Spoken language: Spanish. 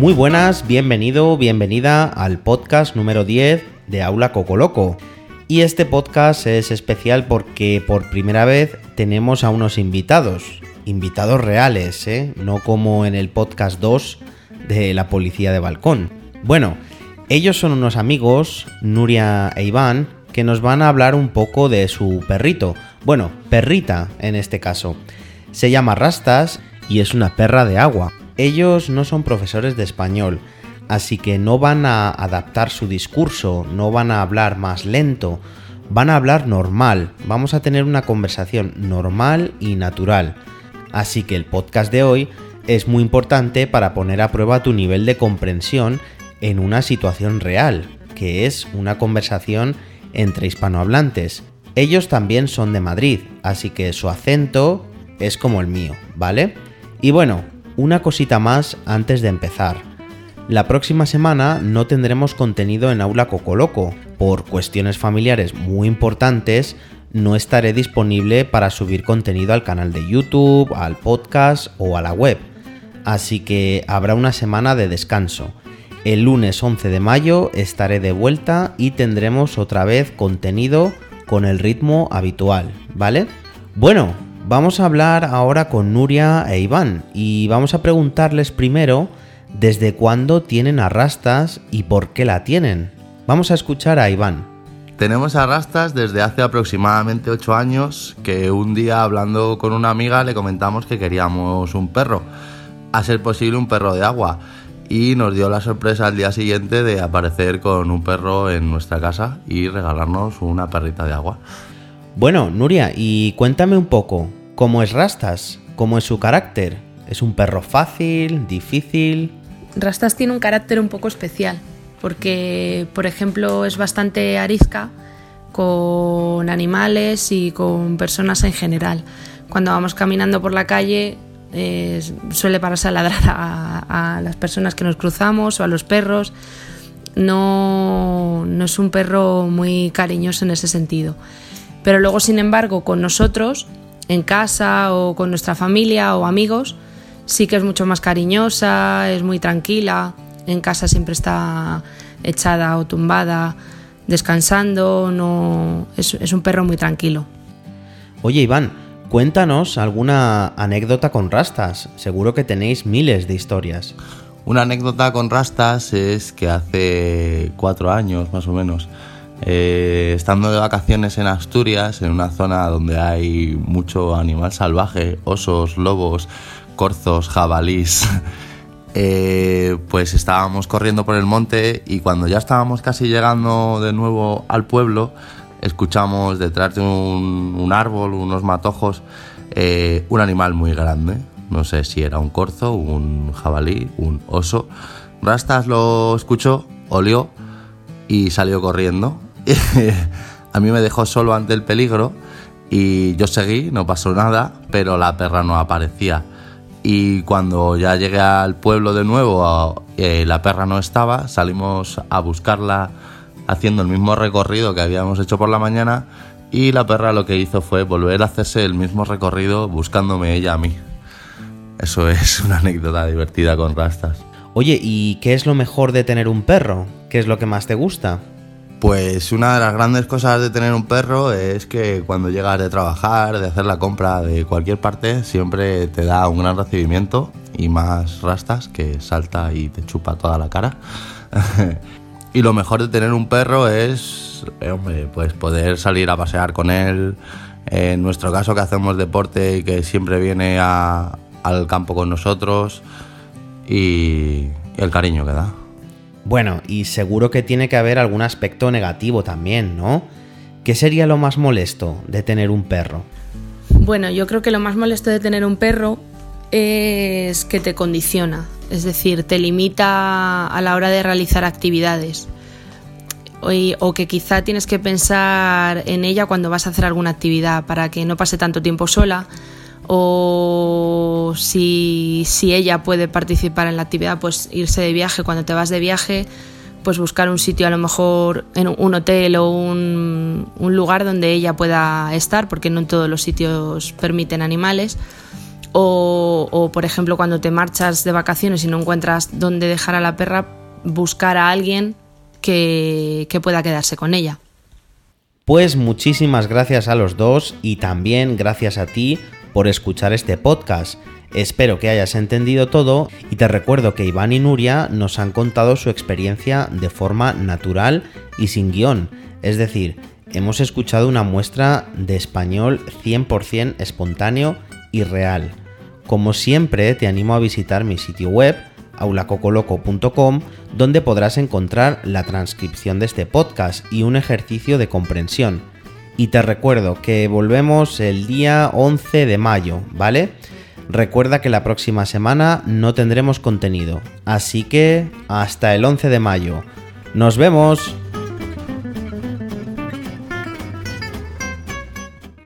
Muy buenas, bienvenido, bienvenida al podcast número 10 de Aula Cocoloco. Y este podcast es especial porque por primera vez tenemos a unos invitados, invitados reales, ¿eh? no como en el podcast 2 de la policía de balcón. Bueno, ellos son unos amigos, Nuria e Iván, que nos van a hablar un poco de su perrito. Bueno, perrita en este caso. Se llama Rastas y es una perra de agua. Ellos no son profesores de español, así que no van a adaptar su discurso, no van a hablar más lento, van a hablar normal, vamos a tener una conversación normal y natural. Así que el podcast de hoy es muy importante para poner a prueba tu nivel de comprensión en una situación real, que es una conversación entre hispanohablantes. Ellos también son de Madrid, así que su acento es como el mío, ¿vale? Y bueno, una cosita más antes de empezar. La próxima semana no tendremos contenido en Aula Cocoloco. Por cuestiones familiares muy importantes, no estaré disponible para subir contenido al canal de YouTube, al podcast o a la web. Así que habrá una semana de descanso. El lunes 11 de mayo estaré de vuelta y tendremos otra vez contenido con el ritmo habitual, ¿vale? Bueno, Vamos a hablar ahora con Nuria e Iván y vamos a preguntarles primero desde cuándo tienen arrastas y por qué la tienen. Vamos a escuchar a Iván. Tenemos arrastas desde hace aproximadamente 8 años que un día hablando con una amiga le comentamos que queríamos un perro, a ser posible un perro de agua y nos dio la sorpresa al día siguiente de aparecer con un perro en nuestra casa y regalarnos una perrita de agua. Bueno, Nuria, y cuéntame un poco, ¿Cómo es Rastas? ¿Cómo es su carácter? ¿Es un perro fácil, difícil? Rastas tiene un carácter un poco especial, porque, por ejemplo, es bastante arisca con animales y con personas en general. Cuando vamos caminando por la calle, suele pararse a ladrar a, a, las personas que nos cruzamos o a los perros. No, no es un perro muy cariñoso en ese sentido. Pero luego, sin embargo, con nosotros en casa o con nuestra familia o amigos, sí que es mucho más cariñosa, es muy tranquila, en casa siempre está echada o tumbada, descansando, no es, es un perro muy tranquilo. Oye Iván, cuéntanos alguna anécdota con rastas, seguro que tenéis miles de historias. Una anécdota con rastas es que hace cuatro años más o menos eh, estando de vacaciones en Asturias, en una zona donde hay mucho animal salvaje, osos, lobos, corzos, jabalís, eh, pues estábamos corriendo por el monte y cuando ya estábamos casi llegando de nuevo al pueblo, escuchamos detrás de un, árbol, unos matojos, eh, un animal muy grande. No sé si era un corzo, un jabalí, un oso. Rastas lo escuchó, olió y salió corriendo a mí me dejó solo ante el peligro y yo seguí, no pasó nada, pero la perra no aparecía. Y cuando ya llegué al pueblo de nuevo, eh, la perra no estaba, salimos a buscarla haciendo el mismo recorrido que habíamos hecho por la mañana y la perra lo que hizo fue volver a hacerse el mismo recorrido buscándome ella a mí. Eso es una anécdota divertida con rastas. Oye, ¿y qué es lo mejor de tener un perro? ¿Qué es lo que más te gusta? Pues una de las grandes cosas de tener un perro es que cuando llegas de trabajar, de hacer la compra de cualquier parte, siempre te da un gran recibimiento y más rastas que salta y te chupa toda la cara. y lo mejor de tener un perro es, eh, hombre, pues poder salir a pasear con él. En nuestro caso que hacemos deporte y que siempre viene al campo con nosotros y el cariño que da. Bueno, y seguro que tiene que haber algún aspecto negativo también, ¿no? ¿Qué sería lo más molesto de tener un perro? Bueno, yo creo que lo más molesto de tener un perro es que te condiciona, es decir, te limita a la hora de realizar actividades. O, que quizá tienes que pensar en ella cuando vas a hacer alguna actividad para que no pase tanto tiempo sola o si, ella puede participar en la actividad, pues irse de viaje cuando te vas de viaje, pues buscar un sitio a lo mejor en un hotel o un, lugar donde ella pueda estar, porque no en todos los sitios permiten animales, O, por ejemplo, cuando te marchas de vacaciones y no encuentras dónde dejar a la perra, buscar a alguien que, que pueda quedarse con ella. Pues muchísimas gracias a los dos y también gracias a ti por escuchar este podcast. Espero que hayas entendido todo y te recuerdo que Iván y Nuria nos han contado su experiencia de forma natural y sin guion. Es decir, hemos escuchado una muestra de español 100% espontáneo y real. Como siempre, te animo a visitar mi sitio web aulacocoloco.com donde podrás encontrar la transcripción de este podcast y un ejercicio de comprensión. Y te recuerdo que volvemos el día 11 de mayo, ¿vale? Recuerda que la próxima semana no tendremos contenido, así que hasta el 11 de mayo. ¡Nos vemos!